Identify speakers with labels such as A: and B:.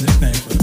A: nickname for